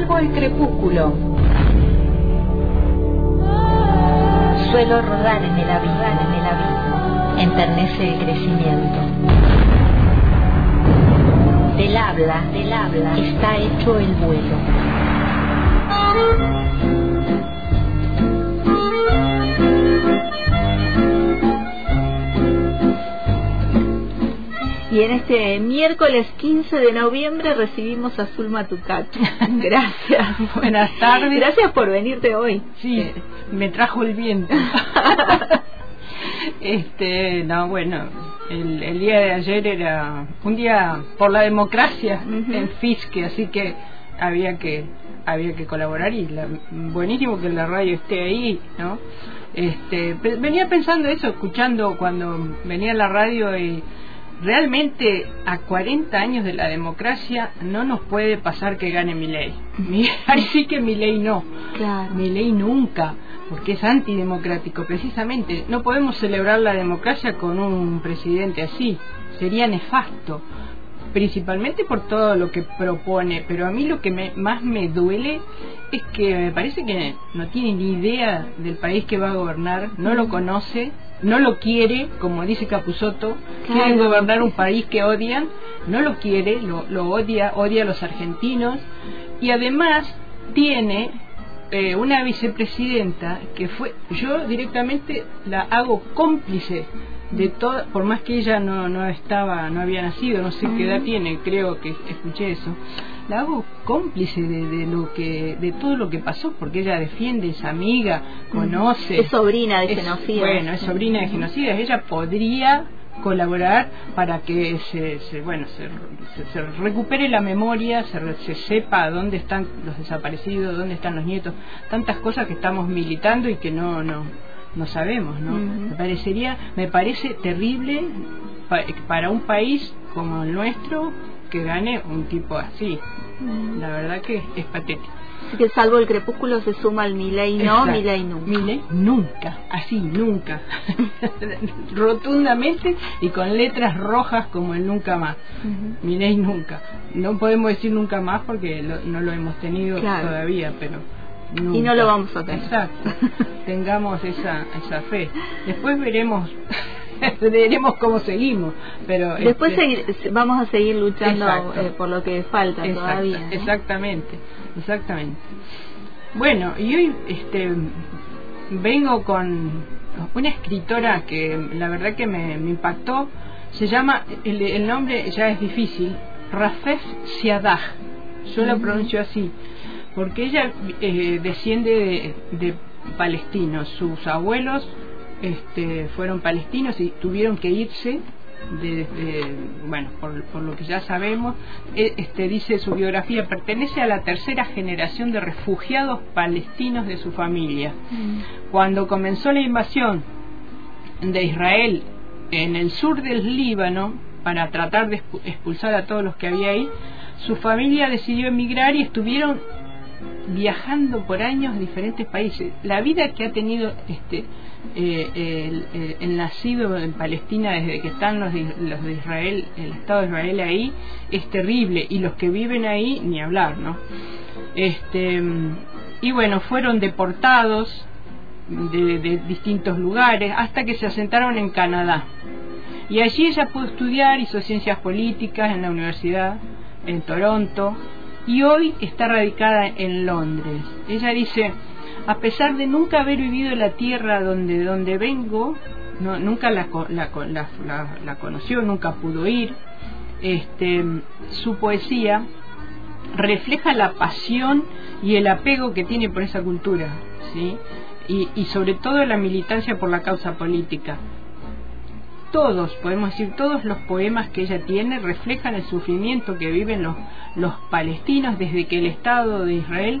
Salvo el crepúsculo. Suelo rodar en el abismo, en el abismo. Enternece el crecimiento. Del habla, del habla, está hecho el vuelo. Y en este miércoles 15 de noviembre recibimos a Zulma Tucat. Gracias. Buenas tardes. Gracias por venirte hoy. Sí, me trajo el viento. este, no, bueno, el, el, día de ayer era un día por la democracia en Fisque, así que había que había que colaborar y la, buenísimo que la radio esté ahí, ¿no? Este, venía pensando eso, escuchando cuando venía la radio y realmente a 40 años de la democracia no nos puede pasar que gane mi ley. Ahí sí que mi ley no. Claro. Mi ley nunca, porque es antidemocrático. Precisamente, no podemos celebrar la democracia con un presidente así. Sería nefasto. Principalmente por todo lo que propone. Pero a mí lo que me, más me duele es que me parece que no tiene ni idea del país que va a gobernar, no lo conoce no lo quiere, como dice Capusotto, Claro. quiere gobernar un país que odian, no lo quiere, lo, lo odia, odia a los argentinos y además tiene eh, una vicepresidenta que fue, yo directamente la hago cómplice de todo, por más que ella no, no estaba, no había nacido, no sé qué edad tiene, creo que escuché eso, la hago cómplice de, de lo que, de todo lo que pasó, porque ella defiende, es amiga, conoce, Es sobrina de es- genocidas. Bueno, es sobrina de genocidas. Ella podría colaborar para que se, se- bueno se, se- se recupere la memoria, se, se sepa dónde están los desaparecidos, dónde están los nietos, tantas cosas que estamos militando y que no no no sabemos, ¿no? Ujú. Me parecería, me parece terrible pa- para un país como el nuestro que gane un tipo así. Mm. La verdad que es patético. Así que salvo el crepúsculo se suma el Milei no. Milei nunca. Milei nunca, así, nunca. Rotundamente y con letras rojas como el nunca más. Milei nunca. No podemos decir nunca más porque lo- no lo hemos tenido Claro. todavía, pero nunca. Y no lo vamos a tener. Exacto. Tengamos esa, esa fe. Después veremos veremos cómo seguimos, pero Después este, seguir- vamos a seguir luchando eh, por lo que falta Exacto, todavía. ¿no? Exactamente, exactamente. Bueno, y hoy este vengo con una escritora que la verdad que me, me impactó. Se llama, el, el nombre ya es difícil, Rafef Siadah. Yo lo Ujú. pronuncio así, porque ella eh, desciende de, de palestinos. Sus abuelos este, fueron palestinos y tuvieron que irse de, de- bueno por, por lo que ya sabemos eh, este dice su biografía pertenece a la tercera generación de refugiados palestinos de su familia Mm. cuando comenzó la invasión de Israel en el sur del Líbano para tratar de expu- expulsar a todos los que había ahí su familia decidió emigrar y estuvieron viajando por años a diferentes países. La vida que ha tenido este eh, el, nacido en Palestina desde que están los de, los de Israel, el Estado de Israel ahí, es terrible y los que viven ahí ni hablar, ¿no? Este y bueno, fueron deportados de, de distintos lugares hasta que se asentaron en Canadá. Y allí ella pudo estudiar, hizo ciencias políticas en la universidad en Toronto y hoy está radicada en Londres. Ella dice, a pesar de nunca haber vivido la tierra donde, donde vengo, no, nunca la, la, la- la conoció, nunca pudo ir, este, su poesía refleja la pasión y el apego que tiene por esa cultura, ¿sí? y, y sobre todo la militancia por la causa política. Todos, podemos decir, todos los poemas que ella tiene reflejan el sufrimiento que viven los, los palestinos desde que el Estado de Israel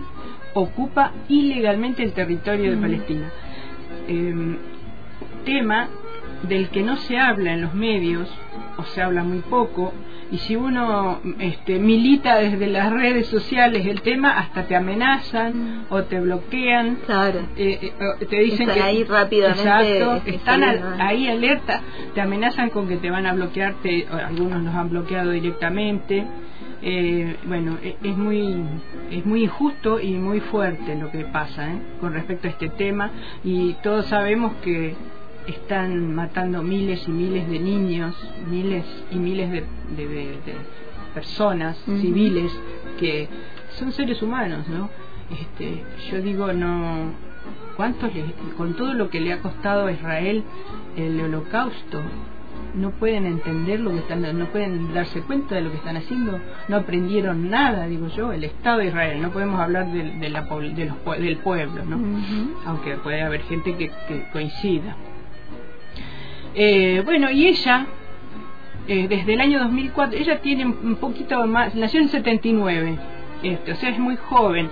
ocupa ilegalmente el territorio de Palestina. Em, tema del que no se habla en los medios, o se habla muy poco, y si uno este, milita desde las redes sociales el tema, hasta te amenazan o te bloquean, claro. eh, eh, te dicen Están que ahí rápidamente, exacto, están ahí alerta, te amenazan con que te van a bloquear, te- algunos los han bloqueado directamente. Eh, bueno, e- es muy es muy injusto y muy fuerte lo que pasa ¿eh? con respecto a este tema y todos sabemos que están matando miles y miles de niños, miles y miles de, de- de- de personas civiles que son seres humanos, ¿no? Este, yo digo, no, ¿cuántos le- con todo lo que le ha costado a Israel el holocausto? No pueden entender lo que están, no pueden darse cuenta de lo que están haciendo, no aprendieron nada, digo yo, el Estado de Israel, no podemos hablar del- de, la, de los del pueblo, ¿no? Aunque puede haber gente que, que coincida. Eh, bueno, y ella, eh, desde el año 2004, ella tiene un poquito más, nació en 79, este, o sea, es muy joven.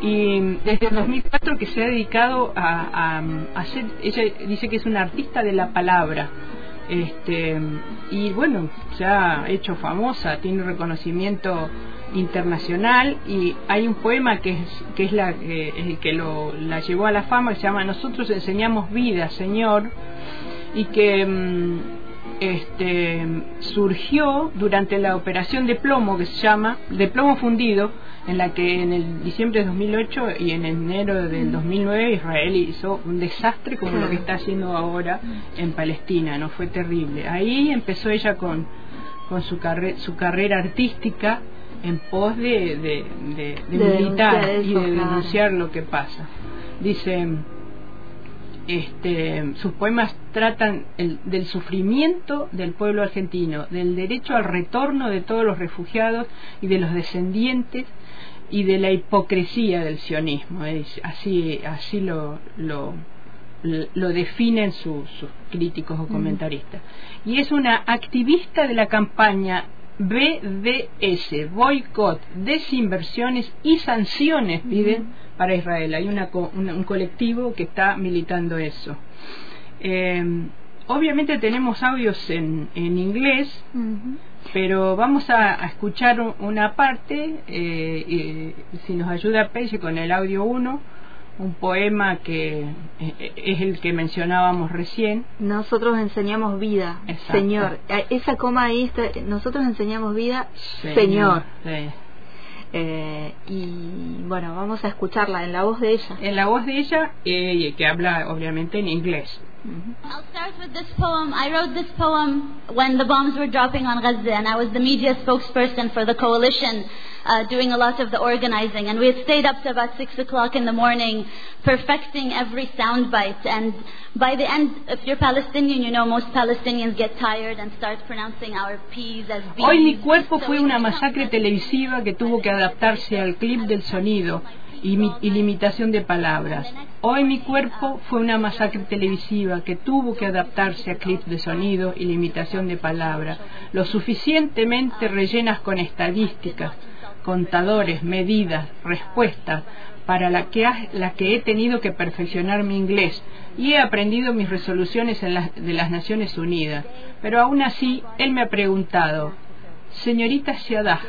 Y desde el 2004 que se ha dedicado a, a, a hacer, ella dice que es una artista de la palabra. Este, y bueno, se ha hecho famosa, tiene un reconocimiento internacional y hay un poema que es, que es la, que, el que lo, la llevó a la fama que se llama Nosotros enseñamos vida, Señor, y que mm, este, surgió durante la operación de plomo que se llama, de plomo fundido, en la que en el diciembre de 2008 y en enero del 2009 Israel hizo un desastre como lo que está haciendo ahora en Palestina, no fue terrible. Ahí empezó ella con, con su, carre- su carrera artística en pos de, de, de- militar y de denunciar lo que pasa. Dice, este, sus poemas tratan el- del sufrimiento del pueblo argentino, del derecho al retorno de todos los refugiados y de los descendientes y de la hipocresía del sionismo. es- así así lo, lo, lo definen su- sus críticos o comentaristas. Y es una activista de la campaña BDS, boicot, desinversiones y sanciones, piden para Israel. Hay una, co- una- un colectivo que está militando eso. Eh, obviamente tenemos audios en, en inglés, pero vamos a, a escuchar un- una parte, eh, eh, si nos ayuda Pelle con el audio 1, un poema que eh, es el que mencionábamos recién. Nosotros enseñamos vida, Exacto. Señor. Esa coma ahí está, nosotros enseñamos vida, Señor. Sí. Eh, y bueno, vamos a escucharla en la voz de ella. En la voz de ella, eh, que habla obviamente en inglés. Ujú. I'll start with this poem. I wrote this poem when the bombs were dropping on Gaza, and I was the media spokesperson for the coalition, uh, doing a lot of the organizing. And we had stayed up to about six o'clock in the morning, perfecting every soundbite. And by the end, if you're Palestinian, you know most Palestinians get tired and start pronouncing our P's as B's. Hoy mi cuerpo fue una masacre televisiva que tuvo que adaptarse al clip del sonido y, mi- y limitación de palabras. Hoy mi cuerpo fue una masacre televisiva que tuvo que adaptarse a clips de sonido y limitación de palabras, lo suficientemente rellenas con estadísticas, contadores, medidas, respuestas, para la que, la que he tenido que perfeccionar mi inglés y he aprendido mis resoluciones en de las Naciones Unidas. Pero aún así, él me ha preguntado, señorita Siadah,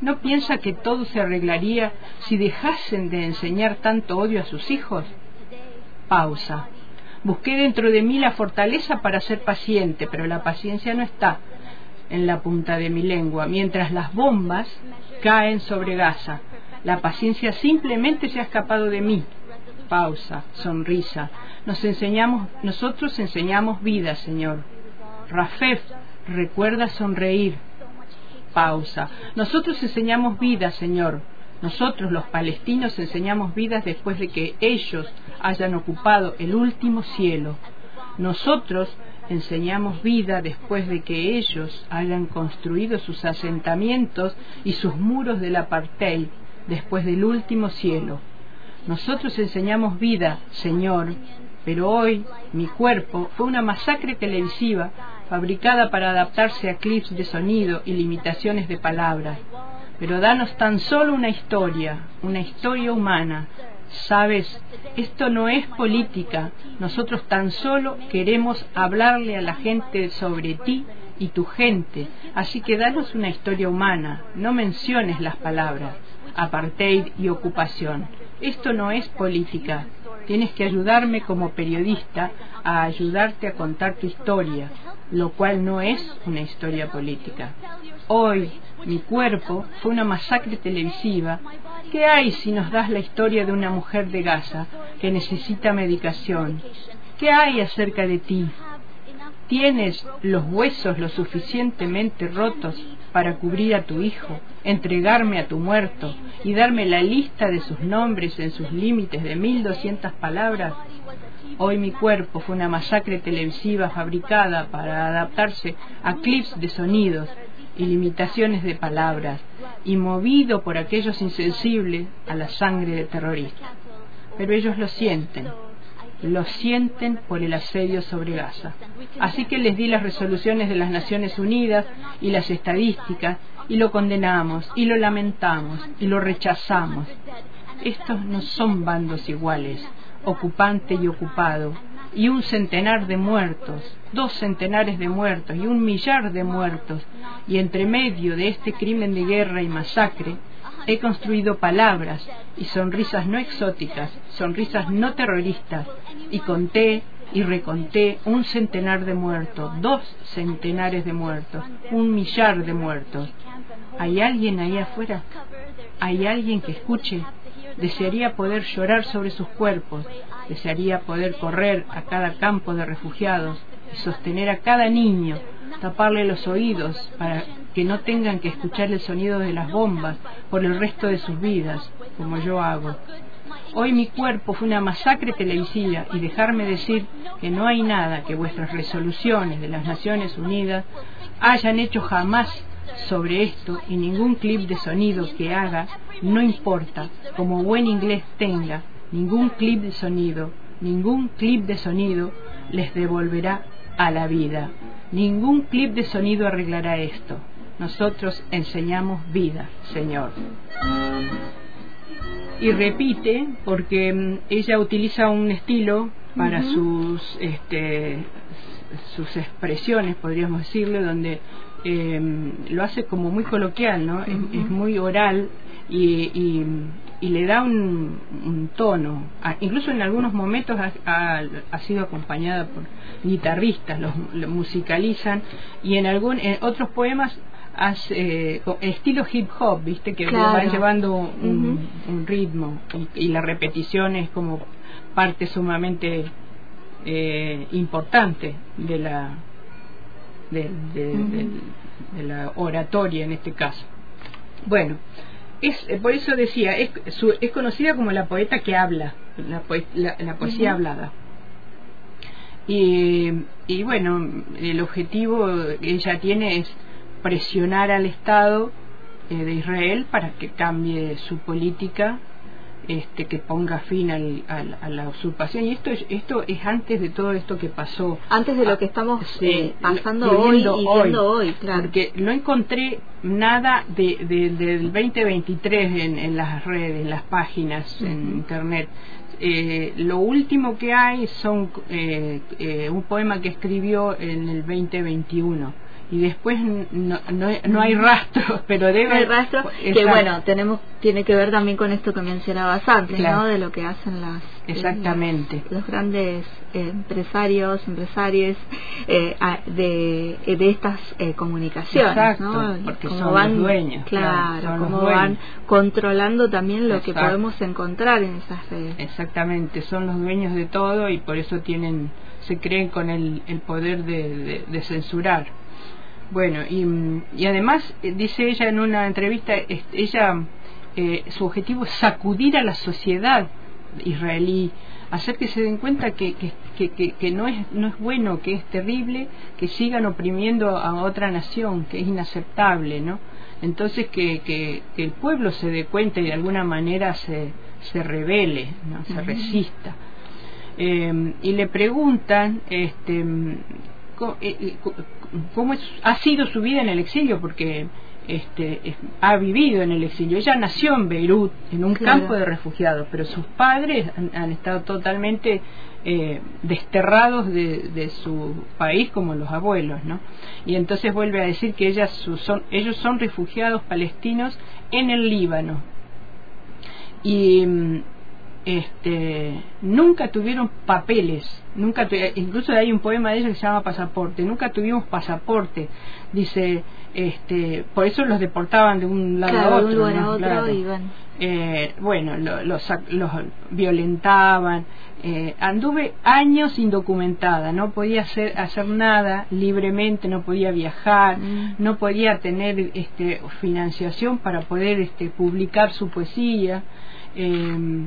¿no piensa que todo se arreglaría si dejasen de enseñar tanto odio a sus hijos? Pausa. Busqué dentro de mí la fortaleza para ser paciente, pero la paciencia no está en la punta de mi lengua, mientras las bombas caen sobre Gaza. La paciencia simplemente se ha escapado de mí. Pausa, sonrisa. Nos enseñamos, nosotros enseñamos vida, Señor. Rafef, recuerda sonreír. Pausa. Nosotros enseñamos vida, Señor. Nosotros los palestinos enseñamos vidas después de que ellos hayan ocupado el último cielo. Nosotros enseñamos vida después de que ellos hayan construido sus asentamientos y sus muros del apartheid después del último cielo. Nosotros enseñamos vida, Señor, pero hoy mi cuerpo fue una masacre televisiva fabricada para adaptarse a clips de sonido y limitaciones de palabras. pero danos tan solo una historia, una historia humana. Sabes, esto no es política, nosotros tan solo queremos hablarle a la gente sobre ti y tu gente, así que danos una historia humana, no menciones las palabras, apartheid y ocupación. Esto no es política, tienes que ayudarme como periodista a ayudarte a contar tu historia, lo cual no es una historia política. Hoy, mi cuerpo fue una masacre televisiva. ¿Qué hay si nos das la historia de una mujer de Gaza que necesita medicación? ¿Qué hay acerca de ti? ¿Tienes los huesos lo suficientemente rotos para cubrir a tu hijo, entregarme a tu muerto y darme la lista de sus nombres en sus límites de mil doscientas palabras? Hoy mi cuerpo fue una masacre televisiva fabricada para adaptarse a clips de sonidos y limitaciones de palabras y movido por aquellos insensibles a la sangre de terroristas. Pero ellos lo sienten lo sienten por el asedio sobre Gaza. Así que les di las resoluciones de las Naciones Unidas y las estadísticas y lo condenamos y lo lamentamos y lo rechazamos. Estos no son bandos iguales, ocupante y ocupado, y un centenar de muertos, dos centenares de muertos y un millar de muertos, y entre medio de este crimen de guerra y masacre, He construido palabras y sonrisas no exóticas, sonrisas no terroristas, y conté y reconté un centenar de muertos, dos centenares de muertos, un millar de muertos. ¿Hay alguien ahí afuera? ¿Hay alguien que escuche? Desearía poder llorar sobre sus cuerpos, desearía poder correr a cada campo de refugiados y sostener a cada niño, taparle los oídos para que no tengan que escuchar el sonido de las bombas por el resto de sus vidas, como yo hago. Hoy mi cuerpo fue una masacre televisiva y dejarme decir que no hay nada que vuestras resoluciones de las Naciones Unidas hayan hecho jamás sobre esto y ningún clip de sonido que haga, no importa, como buen inglés tenga, ningún clip de sonido, ningún clip de sonido les devolverá a la vida. Ningún clip de sonido arreglará esto. Nosotros enseñamos vida, Señor. Y repite, porque mm, ella utiliza un estilo para sus, este, sus expresiones, podríamos decirle, donde em, lo hace como muy coloquial, ¿no? es, muy oral y, y, le da un, tono. incluso en algunos momentos ha, ha, sido acompañada por guitarristas, los, musicalizan y en, algún, en otros poemas hace, eh, estilo hip hop, viste, que va llevando un, ritmo y, la repetición es como parte sumamente eh, importante de la de, de, la oratoria en este caso. Bueno, es eh, por eso decía, es, es conocida como la poeta que habla, la, la, poesía hablada. Y, y bueno, el objetivo que ella tiene es presionar al Estado eh, de Israel para que cambie su política, este, que ponga fin al, a la usurpación. Y esto es, esto es antes de todo esto que pasó. Antes de lo que estamos eh, pasando hoy y viendo hoy, claro. Porque no encontré nada de, del 2023 en, en las redes, en las páginas, en Internet. Eh, lo último que hay son un poema que escribió en el 2021 y después no, no, hay rastro, pero debe no hay rastro que bueno tenemos tiene que ver también con esto que mencionabas antes no de lo que hacen las exactamente. los, grandes eh, empresarios empresarios eh, de, de estas eh, comunicaciones Exacto, porque son van los dueños claro, como van controlando también lo que podemos encontrar en esas redes. Exactamente son los dueños de todo y por eso tienen se creen con el, el poder de, de censurar bueno, y, además eh, dice ella en una entrevista, ella eh, su objetivo es sacudir a la sociedad israelí, hacer que se den cuenta que, que, que, no, es, no es bueno, que es terrible que sigan oprimiendo a otra nación, que es inaceptable, ¿no? Entonces que, que, el pueblo se dé cuenta y de alguna manera se, se revele, ¿no? se resista. Eh, y le preguntan este, cómo es, ha sido su vida en el exilio, porque este, es- ha vivido en el exilio. Ella nació en Beirut, en un Claro. campo de refugiados, pero sus padres han, han estado totalmente eh, desterrados de, de su país como los abuelos, ¿no? Y entonces vuelve a decir que ellas su- son, ellos son refugiados palestinos en el Líbano. Y mm, este nunca tuvieron papeles nunca tu- incluso hay un poema de ella que se llama pasaporte nunca tuvimos pasaporte dice este por eso los deportaban de un lado Claro, a otro un lugar ¿no? a otro Claro. y bueno. Eh, bueno lo- los, los violentaban eh, anduve años indocumentada no podía hacer hacer nada libremente no podía viajar Mm. no podía tener este financiación para poder este publicar su poesía eh,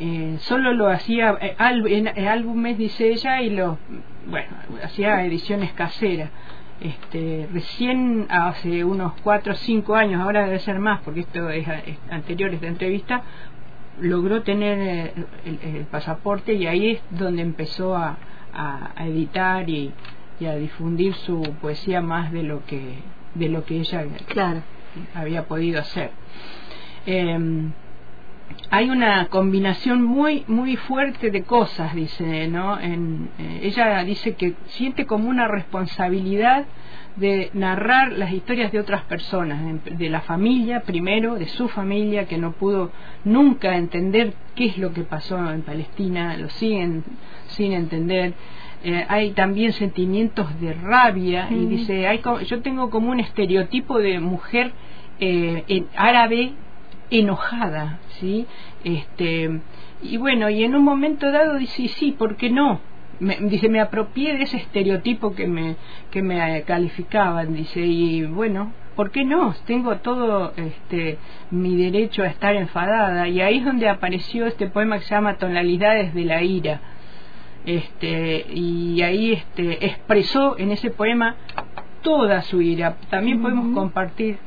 eh, solo lo hacía eh, en, en álbumes dice ella y lo bueno hacía ediciones caseras este recién hace unos cuatro o cinco años ahora debe ser más porque esto es, es anterior a esta entrevista logró tener eh, el, el pasaporte y ahí es donde empezó a, a- a editar y, y a difundir su poesía más de lo que de lo que ella Claro. había podido hacer. Eh, hay una combinación muy muy fuerte de cosas, dice, ¿no? En, eh, ella dice que siente como una responsabilidad de narrar las historias de otras personas, de- de la familia primero, de su familia que no pudo nunca entender qué es lo que pasó en Palestina, lo siguen sin entender. Eh, hay también sentimientos de rabia y Mm. dice, hay, yo tengo como un estereotipo de mujer eh, en árabe enojada, ¿sí? Este, y bueno, y en un momento dado dice, sí, ¿por qué no? Me, dice, me apropié de ese estereotipo que me, que me calificaban, dice, y bueno, ¿por qué no? Tengo todo este, mi derecho a estar enfadada, y ahí es donde apareció este poema que se llama Tonalidades de la ira, este, y ahí este, expresó en ese poema toda su ira. También podemos compartir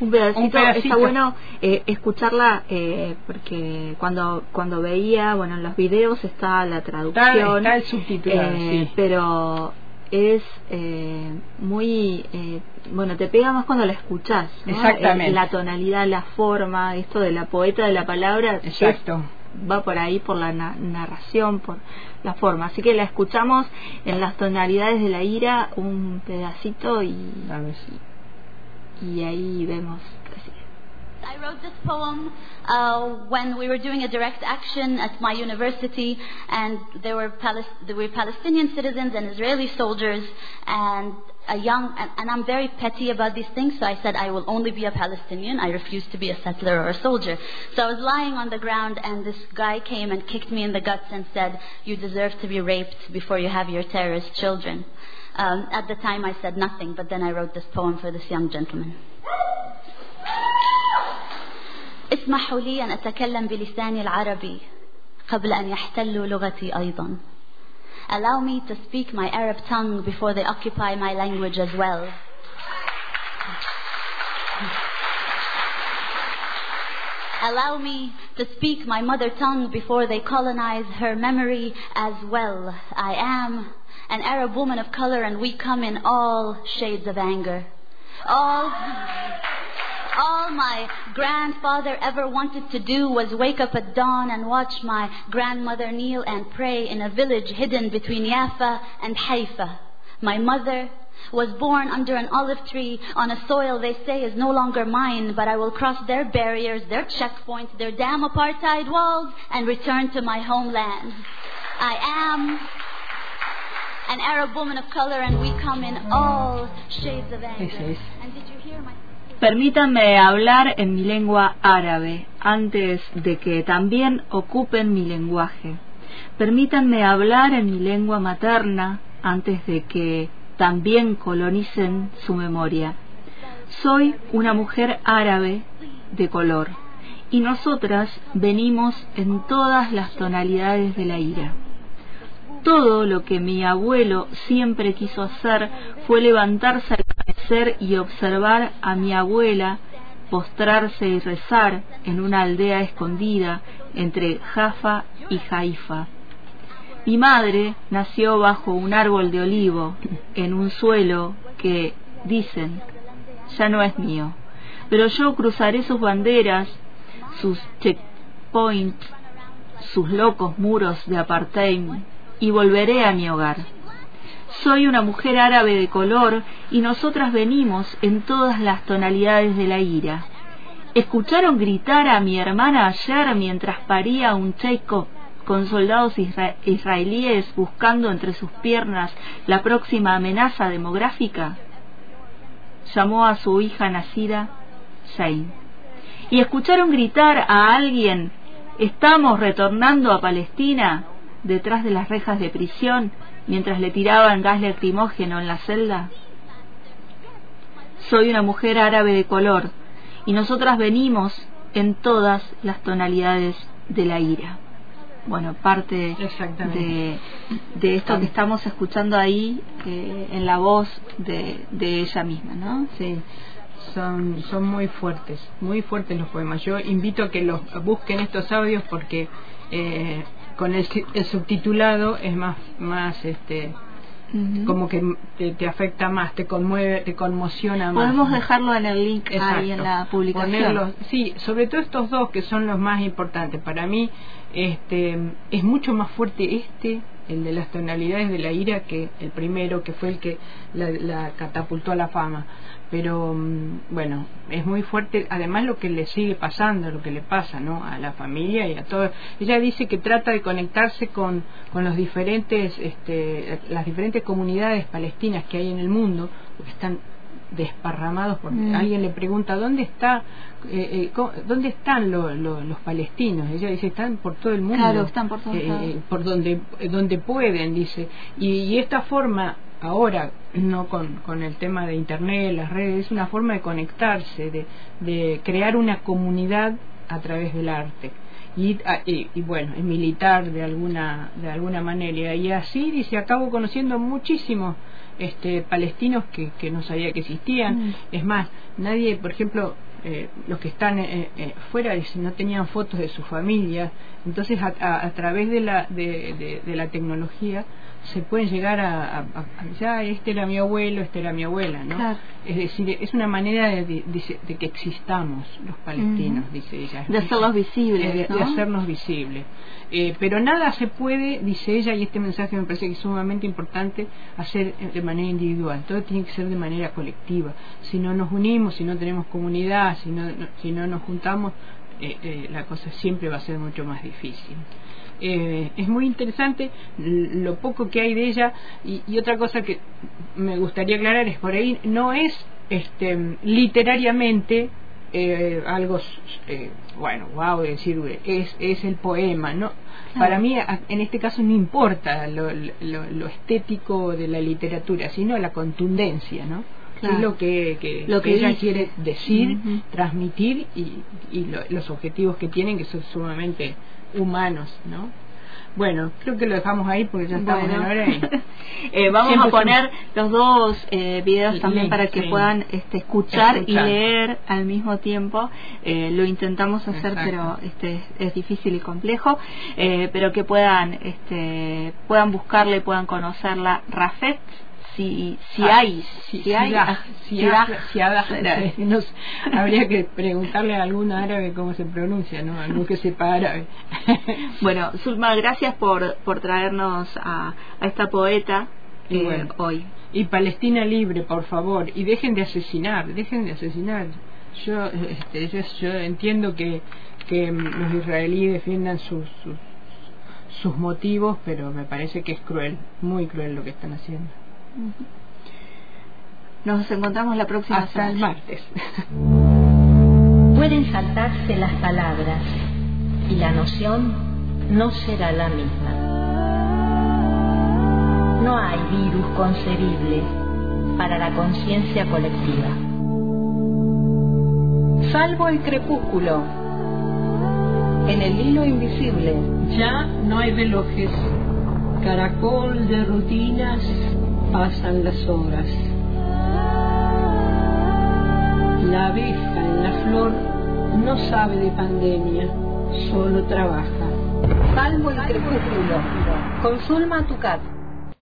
Un pedacito, Un pedacito. está bueno eh, escucharla eh, porque cuando cuando veía, bueno, en los videos está la traducción, está el subtitulado, eh, sí. pero es eh, muy, eh, bueno, te pega más cuando la escuchás, ¿no? Exactamente. Eh, la tonalidad, la forma, esto de la poeta de la palabra, es- Exacto. va por ahí por la na- narración, por la forma. Así que la escuchamos en las tonalidades de la ira, un pedacito y, A ver si- y ahí vemos. así. I wrote this poem uh, when we were doing a direct action at my university, and there were, Palis- there were Palestinian citizens and Israeli soldiers, and a young, and, and I'm very petty about these things, so I said I will only be a Palestinian. I refuse to be a settler or a soldier. So I was lying on the ground, and this guy came and kicked me in the guts and said, "You deserve to be raped before you have your terrorist children." Um, at the time, I said nothing, but then I wrote this poem for this young gentleman. اسمحوا لي أن أتكلم بلساني العربي قبل أن يحتلوا لغتي أيضا. Allow me to speak my Arab tongue before they occupy my language as well. Allow me to speak my mother tongue before they colonize her memory as well. I am an Arab woman of color and we come in all shades of anger. All all my grandfather ever wanted to do was wake up at dawn and watch my grandmother kneel and pray in a village hidden between Jaffa and Haifa. My mother was born under an olive tree on a soil they say is no longer mine, but I will cross their barriers, their checkpoints, their damn apartheid walls, and return to my homeland. I am an Arab woman of color, and we come in all shades of anger. Ese es. And did you hear my Permítanme hablar en mi lengua árabe antes de que también ocupen mi lenguaje. Permítanme hablar en mi lengua materna antes de que también colonicen su memoria. Soy una mujer árabe de color y nosotras venimos en todas las tonalidades de la ira. Todo lo que mi abuelo siempre quiso hacer fue levantarse al amanecer y observar a mi abuela postrarse y rezar en una aldea escondida entre Jaffa y Haifa. Mi madre nació bajo un árbol de olivo en un suelo que, dicen, ya no es mío, pero yo cruzaré sus banderas, sus checkpoints, sus locos muros de apartheid y volveré a mi hogar. Soy una mujer árabe de color y nosotras venimos en todas las tonalidades de la ira. ¿Escucharon gritar a mi hermana ayer mientras paría un checo con soldados israelíes buscando entre sus piernas la próxima amenaza demográfica? Llamó a su hija nacida Zain. ¿Y escucharon gritar a alguien, estamos retornando a Palestina, detrás de las rejas de prisión, mientras le tiraban gas lacrimógeno en la celda? Soy una mujer árabe de color y nosotras venimos en todas las tonalidades de la ira. Bueno, parte de, de, esto que estamos escuchando ahí eh, en la voz de, de ella misma, ¿no? Sí son, son muy fuertes, muy fuertes los poemas. Yo invito a que los busquen estos audios porque eh, con el, subtitulado es más, más este, como que te, afecta más, te conmueve, te conmociona más. Podemos dejarlo en el link ahí en la publicación. sí, sobre todo estos dos que son los más importantes. Para mí este, es mucho más fuerte este el de las tonalidades de la ira que el primero que fue el que la catapultó a la fama pero mm, bueno, es muy fuerte, además lo que le sigue pasando, lo que le pasa ¿no? a la familia y a todo. Ella dice que trata de conectarse con, con los diferentes, este, las diferentes comunidades palestinas que hay en el mundo, porque están desparramados porque mm. alguien le pregunta dónde está eh, eh dónde están los palestinos ella dice están por todo el mundo claro están por eh, eh, por donde donde pueden dice y, y esta forma ahora, no con, con el tema de Internet, las redes, es una forma de conectarse, de, de crear una comunidad a través del arte. Y, ah, y, bueno, es militar de alguna, de alguna manera. Y así, dice, acabo conociendo muchísimos este, palestinos que, que no sabía que existían. Mm. Es más, nadie, por ejemplo, eh, los que están eh, eh, fuera no tenían fotos de su familia. Entonces, a, a, través de la, de, de la tecnología, se pueden llegar a, ya este era mi abuelo, este era mi abuela, ¿no? Es decir, es una manera de, que existamos los palestinos, dice ella. De hacerlos visibles, de, hacernos visibles. Eh, pero nada se puede, dice ella, y este mensaje me parece que es sumamente importante, hacer de manera individual. Todo tiene que ser de manera colectiva. Si no nos unimos, si no tenemos comunidad, si no, si no nos juntamos, eh, eh, la cosa siempre va a ser mucho más difícil. Eh, es muy interesante lo poco que hay de ella. Y, otra cosa que me gustaría aclarar es por ahí no es este literariamente eh, algo eh, bueno wow decir es es el poema no para mí en este caso no importa lo, lo, estético de la literatura sino la contundencia no es lo que, lo que ella quiere decir transmitir y, y los objetivos que tienen que son sumamente humanos, ¿no? Bueno, creo que lo dejamos ahí porque ya estamos en hora. eh, vamos a poner los dos eh, videos también para que puedan este, escuchar, y leer al mismo tiempo. Eh, lo intentamos hacer, pero este es, difícil y complejo. Eh, pero que puedan este, puedan buscarle, puedan conocerla. Rafet si, si ah, hay, si, si hay, si, si, habría que preguntarle a algún árabe cómo se pronuncia, ¿no? Algún que sepa árabe. bueno, Zulma, gracias por, por traernos a, a esta poeta eh, hoy. Y Palestina libre, por favor, y dejen de asesinar, dejen de asesinar. Yo, este, yo, yo entiendo que, que los israelíes defiendan sus, sus sus motivos, pero me parece que es cruel, muy cruel lo que están haciendo. Nos encontramos la próxima Hasta el martes. Pueden saltarse las palabras y la noción no será la misma. No hay virus concebible para la conciencia colectiva. Salvo el crepúsculo. En el hilo invisible ya no hay relojes, caracol de rutinas pasan las horas. La abeja en la flor no sabe de pandemia, solo trabaja. Salvo el crepúsculo. Consulma tu cat.